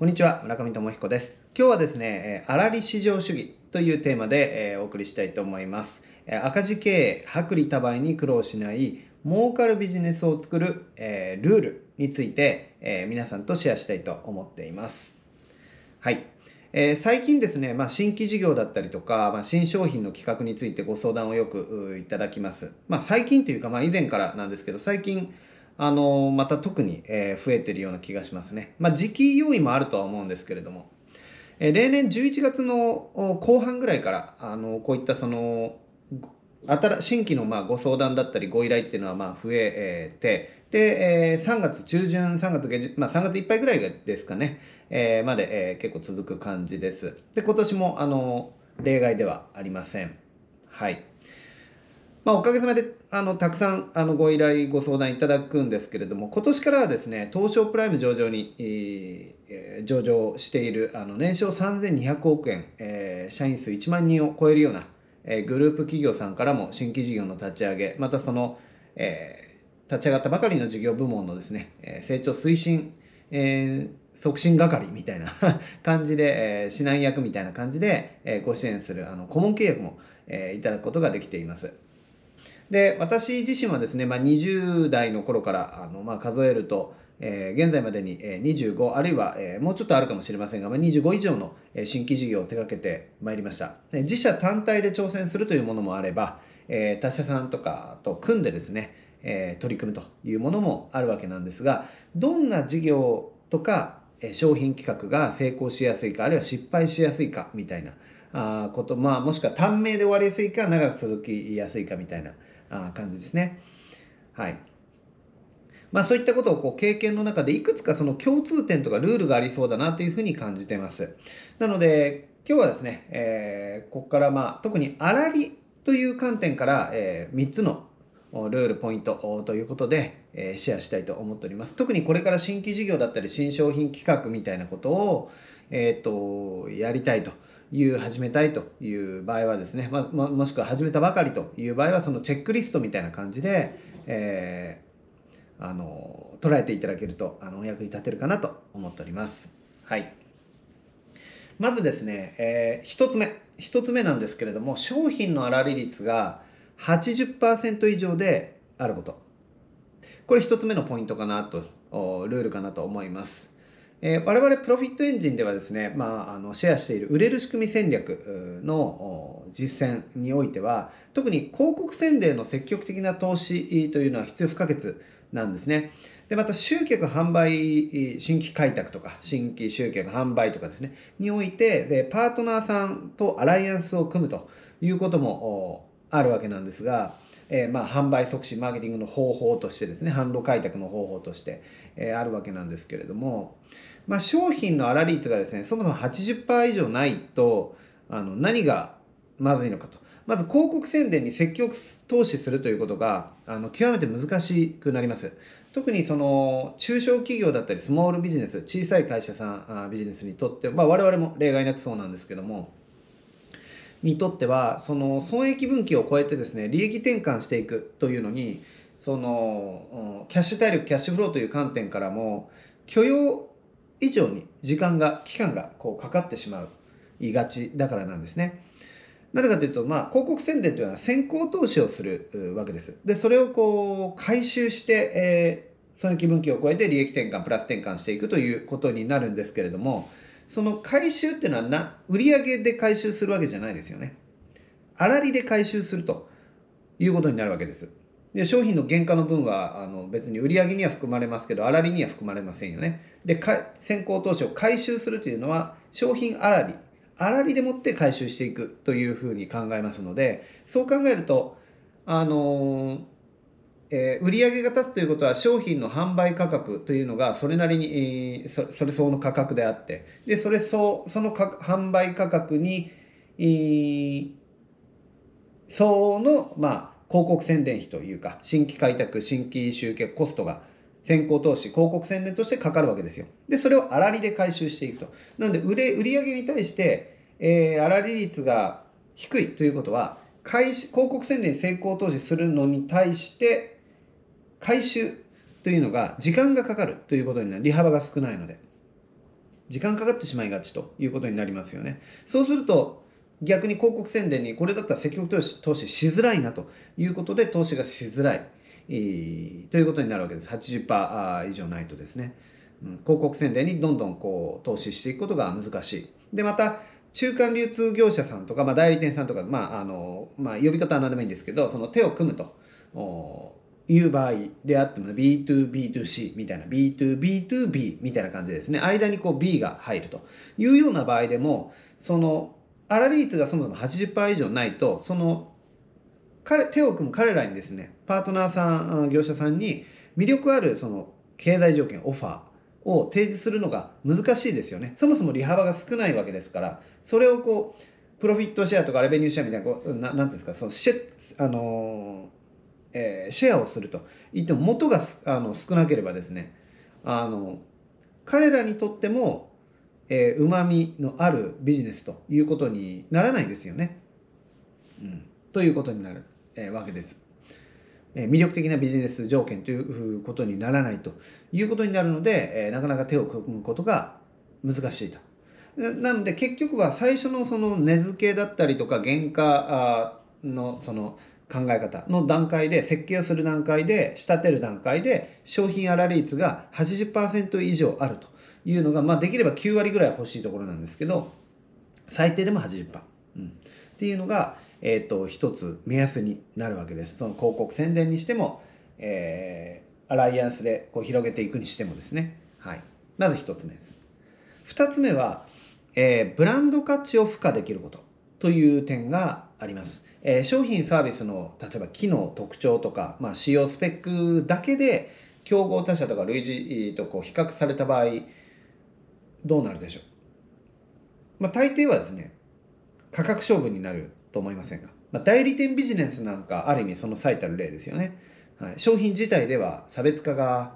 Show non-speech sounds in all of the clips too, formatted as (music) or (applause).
こんにちは村上智彦です。今日はですね粗利市場主義というテーマでお送りしたいと思います。赤字経営薄利多売に苦労しない儲かるビジネスを作る、えルールについて、え皆さんとシェアしたいと思っています。はい。えー、最近ですね、まあ、新規事業だったりとか、まあ、新商品の企画についてご相談をよくいただきます。まあ、最近というか、まあ、以前からなんですけど、最近、あのまた特に、えー、増えてるような気がしますね。まあ、時期要因もあるとは思うんですけれども、えー、例年11月の後半ぐらいからあのこういったその新規のまあご相談だったりご依頼っていうのはまあ増えてで、えー、3月中旬3月下旬、まあ、3月いっぱいぐらいですかね、えー、まで、えー、結構続く感じです。で今年もあの例外ではありません。はい。まあ、おかげさまであのたくさんあのご依頼、ご相談いただくんですけれども、今年からはですね、東証プライム上場に、えー、上場しているあの年商3200億円、えー、社員数1万人を超えるような、えー、グループ企業さんからも新規事業の立ち上げ、またその、えー、立ち上がったばかりの事業部門のですね、えー、成長推進、えー、促進係みたいな (laughs) 感じで、えー、指南役みたいな感じで、えー、ご支援するあの顧問契約も、えー、いただくことができています。で私自身はですね、まあ、20代の頃からあの、まあ、数えると、えー、現在までに25あるいは、えー、もうちょっとあるかもしれませんが、まあ、25以上の新規事業を手掛けてまいりました。自社単体で挑戦するというものもあれば、えー、他社さんとかと組んでですね、え、取り組むというものもあるわけなんですがどんな事業とか商品企画が成功しやすいかあるいは失敗しやすいかみたいなあこと、まあ、もしくは短命で終わりやすいか長く続きやすいかみたいな感じですね。はい。まあそういったことをこう経験の中でいくつかその共通点とかルールがありそうだなというふうに感じています。なので今日はですね、えー、ここからまあ特に粗利という観点から、えー、3つのルールポイントということで、えー、シェアしたいと思っております。特にこれから新規事業だったり新商品企画みたいなことを、えーとやりたいと。いう始めたいという場合はですね、ま、もしくは始めたばかりという場合はそのチェックリストみたいな感じで、えー、あの捉えていただけるとあのお役に立てるかなと思っております。はい、まずですね、えー、1つ目1つ目なんですけれども商品の粗利率が80%以上であることこれ1つ目のポイントかなとルールかなと思います。えー、我々プロフィットエンジンではですね、まあ、あのシェアしている売れる仕組み戦略の実践においては特に広告宣伝の積極的な投資というのは必要不可欠なんですね。でまた集客販売新規開拓とか新規集客販売とかですねにおいてでパートナーさんとアライアンスを組むということもあるわけなんですが、えー、まあ販売促進マーケティングの方法としてですね販路開拓の方法として、えー、あるわけなんですけれどもまあ、商品の粗利率がですねそもそも80%以上ないとあの何がまずいのかと。まず広告宣伝に積極投資するということがあの極めて難しくなります。特にその中小企業だったりスモールビジネス小さい会社さんビジネスにとって、まあ、我々も例外なくそうなんですけどもにとってはその損益分岐を超えてですね利益転換していくというのにそのキャッシュ体力キャッシュフローという観点からも許容以上に時間が期間がこうかかってしまういがちだからなんですね。なぜかというと、まあ、広告宣伝というのは先行投資をするわけです。で、それをこう回収して、えー、損益分岐を超えて利益転換、プラス転換していくということになるんですけれども、その回収っていうのはな売上で回収するわけじゃないですよね。粗利で回収するということになるわけです。で商品の原価の分はあの別に売上には含まれますけど粗利には含まれませんよねで先行投資を回収するというのは商品粗利粗利でもって回収していくというふうに考えますのでそう考えるとあのえー、売上が立つということは商品の販売価格というのがそれなりに、えー、そそれ相応の価格であってでそれ相その販売価格に、えー、相応の、まあ、広告宣伝費というか、新規開拓、新規集客コストが先行投資、広告宣伝としてかかるわけですよ。で、それを粗利で回収していくと。なので、売れ、売上に対して、えー、粗利率が低いということは、回広告宣伝に先行投資するのに対して、回収というのが時間がかかるということになる。利幅が少ないので。時間かかってしまいがちということになりますよね。そうすると逆に広告宣伝にこれだったら積極投資投資しづらいなということで投資がしづらい、えー、ということになるわけです80%以上ないとですね、うん、広告宣伝にどんどんこう投資していくことが難しいでまた中間流通業者さんとか、まあ、代理店さんとか、まああのまあ、呼び方は何でもいいんですけどその手を組むという場合であっても B2B2C みたいな B2B2B みたいな感じですね。間にこう B が入るというような場合でもその粗利率がそもそも80%以上ないとその彼手を組む彼らにですねパートナーさん業者さんに魅力あるその経済条件オファーを提示するのが難しいですよね。そもそも利幅が少ないわけですからそれをこうプロフィットシェアとかレベニューシェアみたいなこうなんていうんですかそのシェあのーえー、シェアをすると言っても元があの少なければですねあの彼らにとってもうまみのあるビジネスということにならないですよね。うん、ということになる、えー、わけです。え、魅力的なビジネス条件ということにならないということになるので、え、なかなか手を組むことが難しいと。なので結局は最初のその値付けだったりとか原価のその考え方の段階で設計をする段階で仕立てる段階で商品粗利率が80%以上あるというのが、まあ、できれば9割ぐらい欲しいところなんですけど最低でも80%、うん、っていうのが、えーと、一つ目安になるわけです。その広告宣伝にしても、えー、アライアンスでこう広げていくにしてもですね、はい、まず一つ目です。二つ目は、えー、ブランド価値を付加できることという点があります。えー、商品サービスの例えば機能特徴とか、まあ、使用スペックだけで競合他社とか類似とこう比較された場合どうなるでしょう、まあ、大抵はですね価格勝負になると思いませんか、まあ、代理店ビジネスなんかある意味その最たる例ですよね、はい、商品自体では差別化が、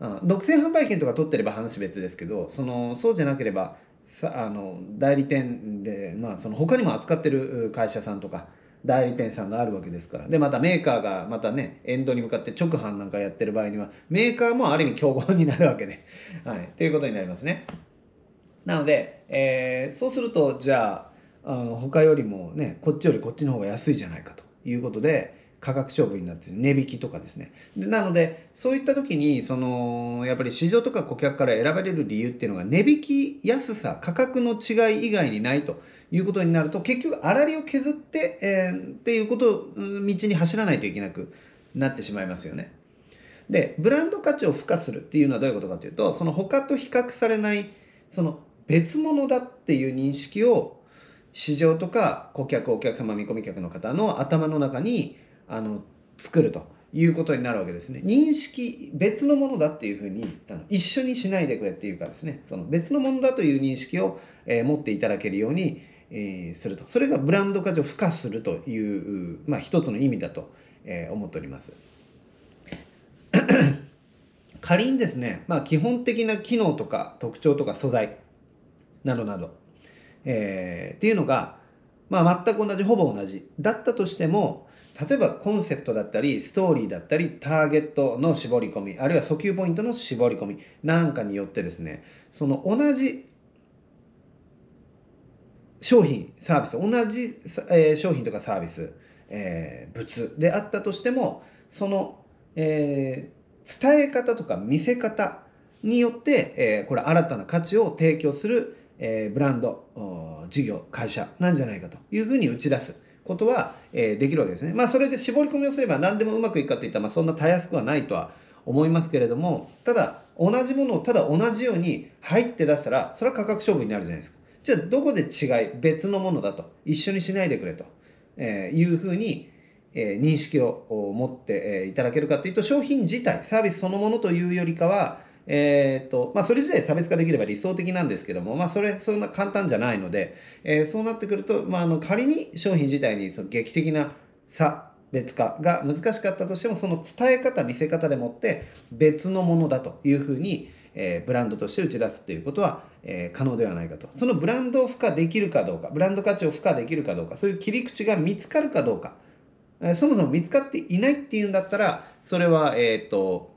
うん、独占販売権とか取ってれば話別ですけどそのそうじゃなければさあの代理店で、まあ、その他にも扱ってる会社さんとか代理店さんがあるわけですから。でまたメーカーがまたねエンドに向かって直販なんかやってる場合にはメーカーもある意味競合になるわけで、(laughs) はい、ということになりますね。なので、えー、そうするとじゃああの他よりもねこっちよりこっちの方が安いじゃないかと。いうことで価格勝負になって値引きとかですね。でなのでそういった時にそのやっぱり市場とか顧客から選ばれる理由っていうのが値引き安さ価格の違い以外にないと。いうことになると結局粗利を削って、えー、っていうことを道に走らないといけなくなってしまいますよね。でブランド価値を付加するっていうのはどういうことかというとその他と比較されないその別物だっていう認識を市場とか顧客お客様見込み客の方の頭の中にあの作るということになるわけですね。認識別のものだっていうふうにあの一緒にしないでくれっていうかですねその別のものだという認識を、えー、持っていただけるように、えー、するとそれがブランド価値を付加するという、まあ、一つの意味だと、えー、思っております。(coughs) 仮にですね、まあ、基本的な機能とか特徴とか素材などなど、えー、っていうのが、まあ、全く同じほぼ同じだったとしても例えばコンセプトだったりストーリーだったりターゲットの絞り込みあるいは訴求ポイントの絞り込みなんかによってですねその同じ商品サービス同じ、えー、商品とかサービス、えー、物であったとしてもその、えー、伝え方とか見せ方によって、えー、これ新たな価値を提供する、えー、ブランド事業会社なんじゃないかというふうに打ち出すことは、えー、できるわけですね。まあそれで絞り込みをすれば何でもうまくいくかといったら、まあ、そんなたやすくはないとは思いますけれどもただ同じものをただ同じように入って出したらそれは価格勝負になるじゃないですか。じゃあどこで違い別のものだと。一緒にしないでくれと。えいうふうに認識を持っていただけるかというと商品自体サービスそのものというよりかはえーとまあ、それ自体差別化できれば理想的なんですけども、まあ、それそんな簡単じゃないので、えー、そうなってくると、まあ、あの仮に商品自体にその劇的な差別化が難しかったとしてもその伝え方見せ方でもって別のものだというふうにえー、ブランドとして打ち出すということは、え、可能ではないかとそのブランドを付加できるかどうかブランド価値を付加できるかどうかそういう切り口が見つかるかどうか、え、そもそも見つかっていないっていうんだったらそれは、えーと、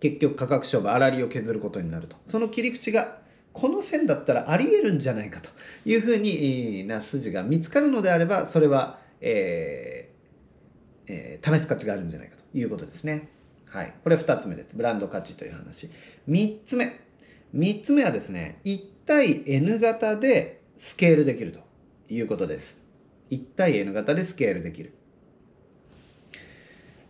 結局価格勝負粗利を削ることになるとその切り口がこの線だったらありえるんじゃないかというふうにな筋が見つかるのであればそれは、えーえー、試す価値があるんじゃないかということですね。はい、これ2つ目です。ブランド価値という話。3つ目。3つ目はですね、1対 N 型でスケールできるということです。1対 N 型でスケールできる。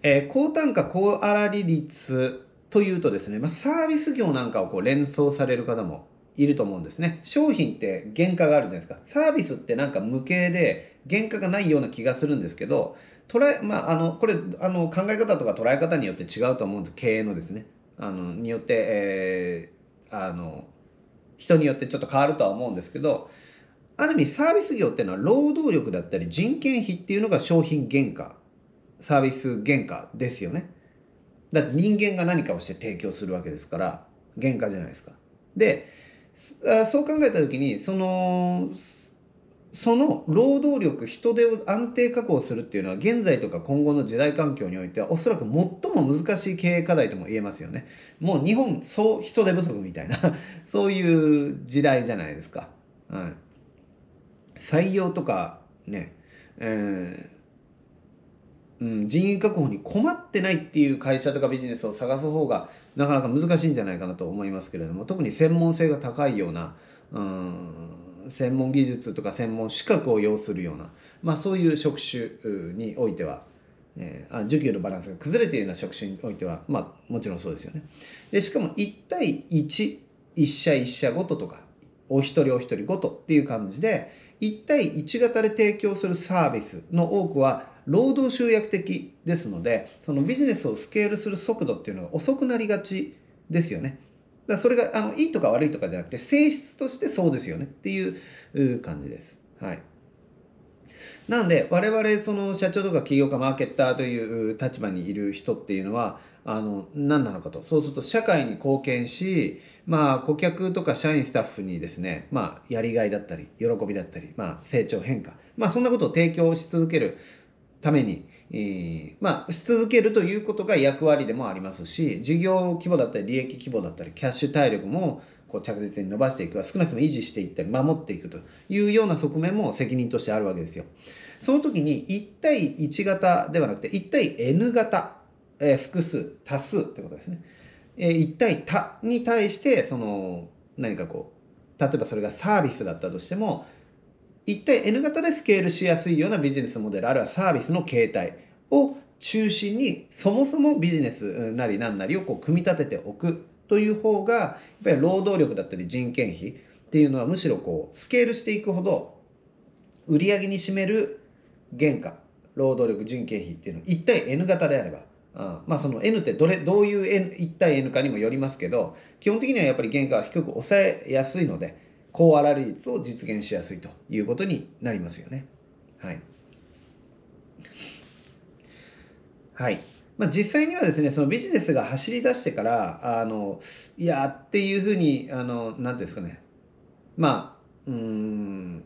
えー、高単価高粗利率というとですね、まあ、サービス業なんかをこう連想される方もいると思うんですね。商品って原価があるじゃないですか。サービスってなんか無形で原価がないような気がするんですけど、捉え、まあ、あの、これ、あの、考え方とか捉え方によって違うと思うんです。経営のですね。あの、によって、え、あの、人によってちょっと変わるとは思うんですけど、ある意味サービス業っていうのは労働力だったり人件費っていうのが商品原価、サービス原価ですよね。だって人間が何かをして提供するわけですから、原価じゃないですか。で、そう考えた時に、その、その労働力人手を安定確保するっていうのは現在とか今後の時代環境においてはおそらく最も難しい経営課題とも言えますよね。もう日本総人手不足みたいな (laughs) そういう時代じゃないですか。はい、採用とかね、えー、うん、人員確保に困ってないっていう会社とかビジネスを探す方がなかなか難しいんじゃないかなと思いますけれども特に専門性が高いようなうん専門技術とか専門資格を要するような、まあ、そういう職種においては、えー、需給のバランスが崩れているような職種においては、まあ、もちろんそうですよね。でしかも1対1、1社1社ごととか、お一人お一人ごとっていう感じで、1対1型で提供するサービスの多くは労働集約的ですので、そのビジネスをスケールする速度っていうのが遅くなりがちですよね。だそれがあのいいとか悪いとかじゃなくて性質としてそうですよねっていう感じです。はい。なので我々その社長とか起業家マーケッターという立場にいる人っていうのはあの何なのかとそうすると社会に貢献し、まあ、顧客とか社員スタッフにですね、まあ、やりがいだったり喜びだったり、まあ、成長変化、まあ、そんなことを提供し続けるためにえー、まあ、し続けるということが役割でもありますし、事業規模だったり、利益規模だったり、キャッシュ体力もこう着実に伸ばしていく、少なくとも維持していったり、守っていくというような側面も責任としてあるわけですよ。その時に1対1型ではなくて、1対 N 型、えー、複数、多数ってことですね。えー、1対多に対して、その、何かこう、例えばそれがサービスだったとしても、一体 N 型でスケールしやすいようなビジネスモデルあるいはサービスの形態を中心にそもそもビジネスなり何なりをこう組み立てておくという方がやっぱり労働力だったり人件費っていうのはむしろこうスケールしていくほど売り上げに占める原価労働力人件費っていうのを一対 N 型であればあまあその N ってどれどういう N 1対 N かにもよりますけど基本的にはやっぱり原価は低く抑えやすいので高粗利率を実現しやすいということになりますよね。はい。はい。まあ、実際にはですね、そのビジネスが走り出してから、あの、いやっていうふうに、あの、なんていうんですかね。まあ、うん、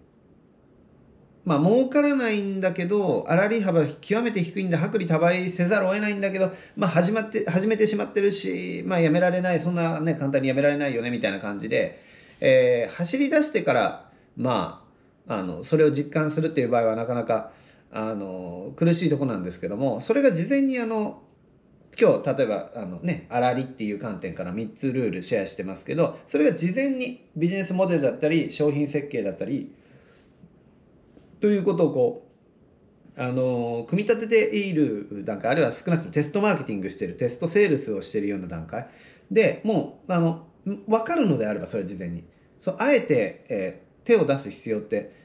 まあ、儲からないんだけど、粗利幅極めて低いんで、薄利多売せざるを得ないんだけど、まあ、始まって、始めてしまってるし、まあ、やめられない、そんなね、簡単にやめられないよね、みたいな感じで、えー、走り出してから、まあ、あの、それを実感するっていう場合はなかなか、あの、苦しいとこなんですけども、それが事前にあの、今日、例えば、あのね、粗利っていう観点から3つルールシェアしてますけど、それが事前にビジネスモデルだったり、商品設計だったり、ということをこう、あの、組み立てている段階、あるいは少なくともテストマーケティングしてる、テストセールスをしているような段階でもう、あの、分かるのであればそれは事前にそうあえて、えー、手を出す必要って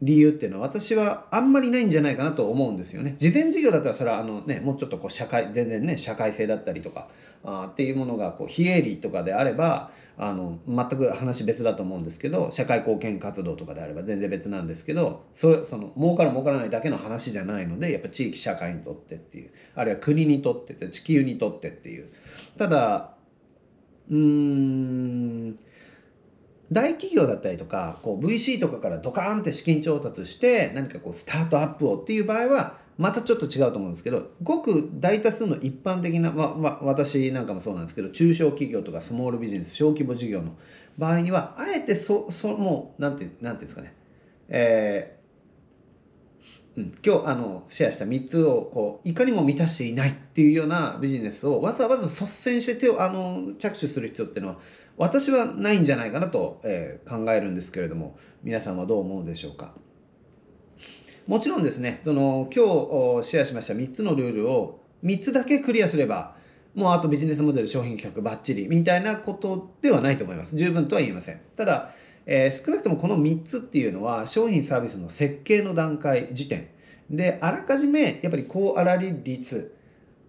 理由っていうのは私はあんまりないんじゃないかなと思うんですよね。事前事業だったらそれはあの、ね、もうちょっとこう社会全然ね社会性だったりとかあっていうものがこう非営利とかであればあの全く話別だと思うんですけど社会貢献活動とかであれば全然別なんですけどそれその儲かる儲からないだけの話じゃないのでやっぱ地域社会にとってっていうあるいは国にとって地球にとってっていうただうん。大企業だったりとかこう VC とかからドカーンって資金調達して何かこうスタートアップをっていう場合はまたちょっと違うと思うんですけどごく大多数の一般的な、まま私なんかもそうなんですけど中小企業とかスモールビジネス小規模事業の場合にはあえてそそもうなんてなんていうんですかね。えーうん、今日あのシェアした3つをこういかにも満たしていないっていうようなビジネスをわざわざ率先して手をあの着手する必要っていうのは私はないんじゃないかなと、えー、考えるんですけれども皆さんはどう思うでしょうか？もちろんですねその今日シェアしました3つのルールを3つだけクリアすればもうあとビジネスモデル商品企画バッチリみたいなことではないと思います。十分とは言えません。ただえー、少なくともこの3つっていうのは商品サービスの設計の段階時点。であらかじめやっぱり高粗利率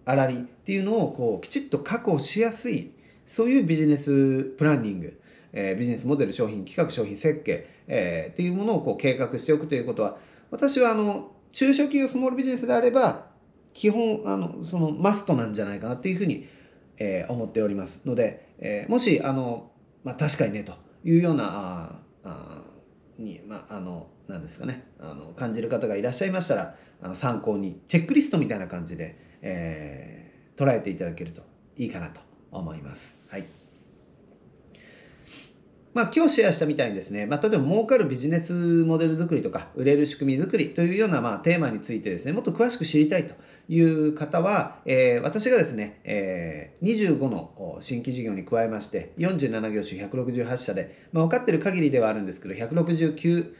粗利っていうのをこうきちっと確保しやすいそういうビジネスプランニング、えー、ビジネスモデル商品企画商品設計、えー、っていうものをこう計画しておくということは私はあの中小企業スモールビジネスであれば基本あのそのマストなんじゃないかなっていうふうに、えー、思っておりますので、えー、もしあの、まあ、確かにねと。いうようなああに、まあ、あのなんですかねあの感じる方がいらっしゃいましたらあの参考にチェックリストみたいな感じで、えー、捉えていただけるといいかなと思います。はいまあ、今日シェアしたみたいにですね、まあ、例えば儲かるビジネスモデル作りとか売れる仕組み作りというようなまあテーマについてですねもっと詳しく知りたいという方は、えー、私がですね、えー、25の新規事業に加えまして47業種168社で、まあ、分かっている限りではあるんですけど169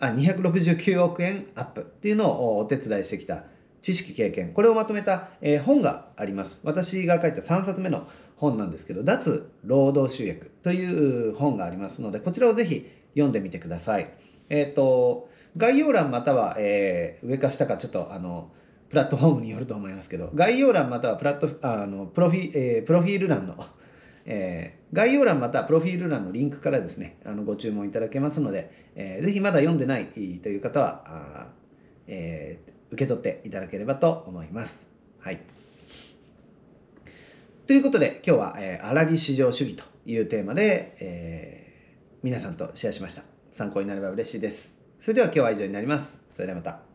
あ269億円アップっていうのをお手伝いしてきた知識経験。これをまとめた、えー、本があります。私が書いた3冊目の本なんですけど脱労働集約という本がありますのでこちらをぜひ読んでみてくださいえっ、ー、と概要欄または、えー、上か下かちょっとあのプラットフォームによると思いますけど概要欄またはプラットあのプロフィ、えー、プロフィール欄のえー、概要欄またはプロフィール欄のリンクからですねあのご注文いただけますので、えー、ぜひまだ読んでないという方はあ、えー、受け取っていただければと思います。はい、ということで今日は、えー、粗利市場主義というテーマで、えー、皆さんとシェアしました。参考になれば嬉しいです。それでは今日は以上になります。それではまた。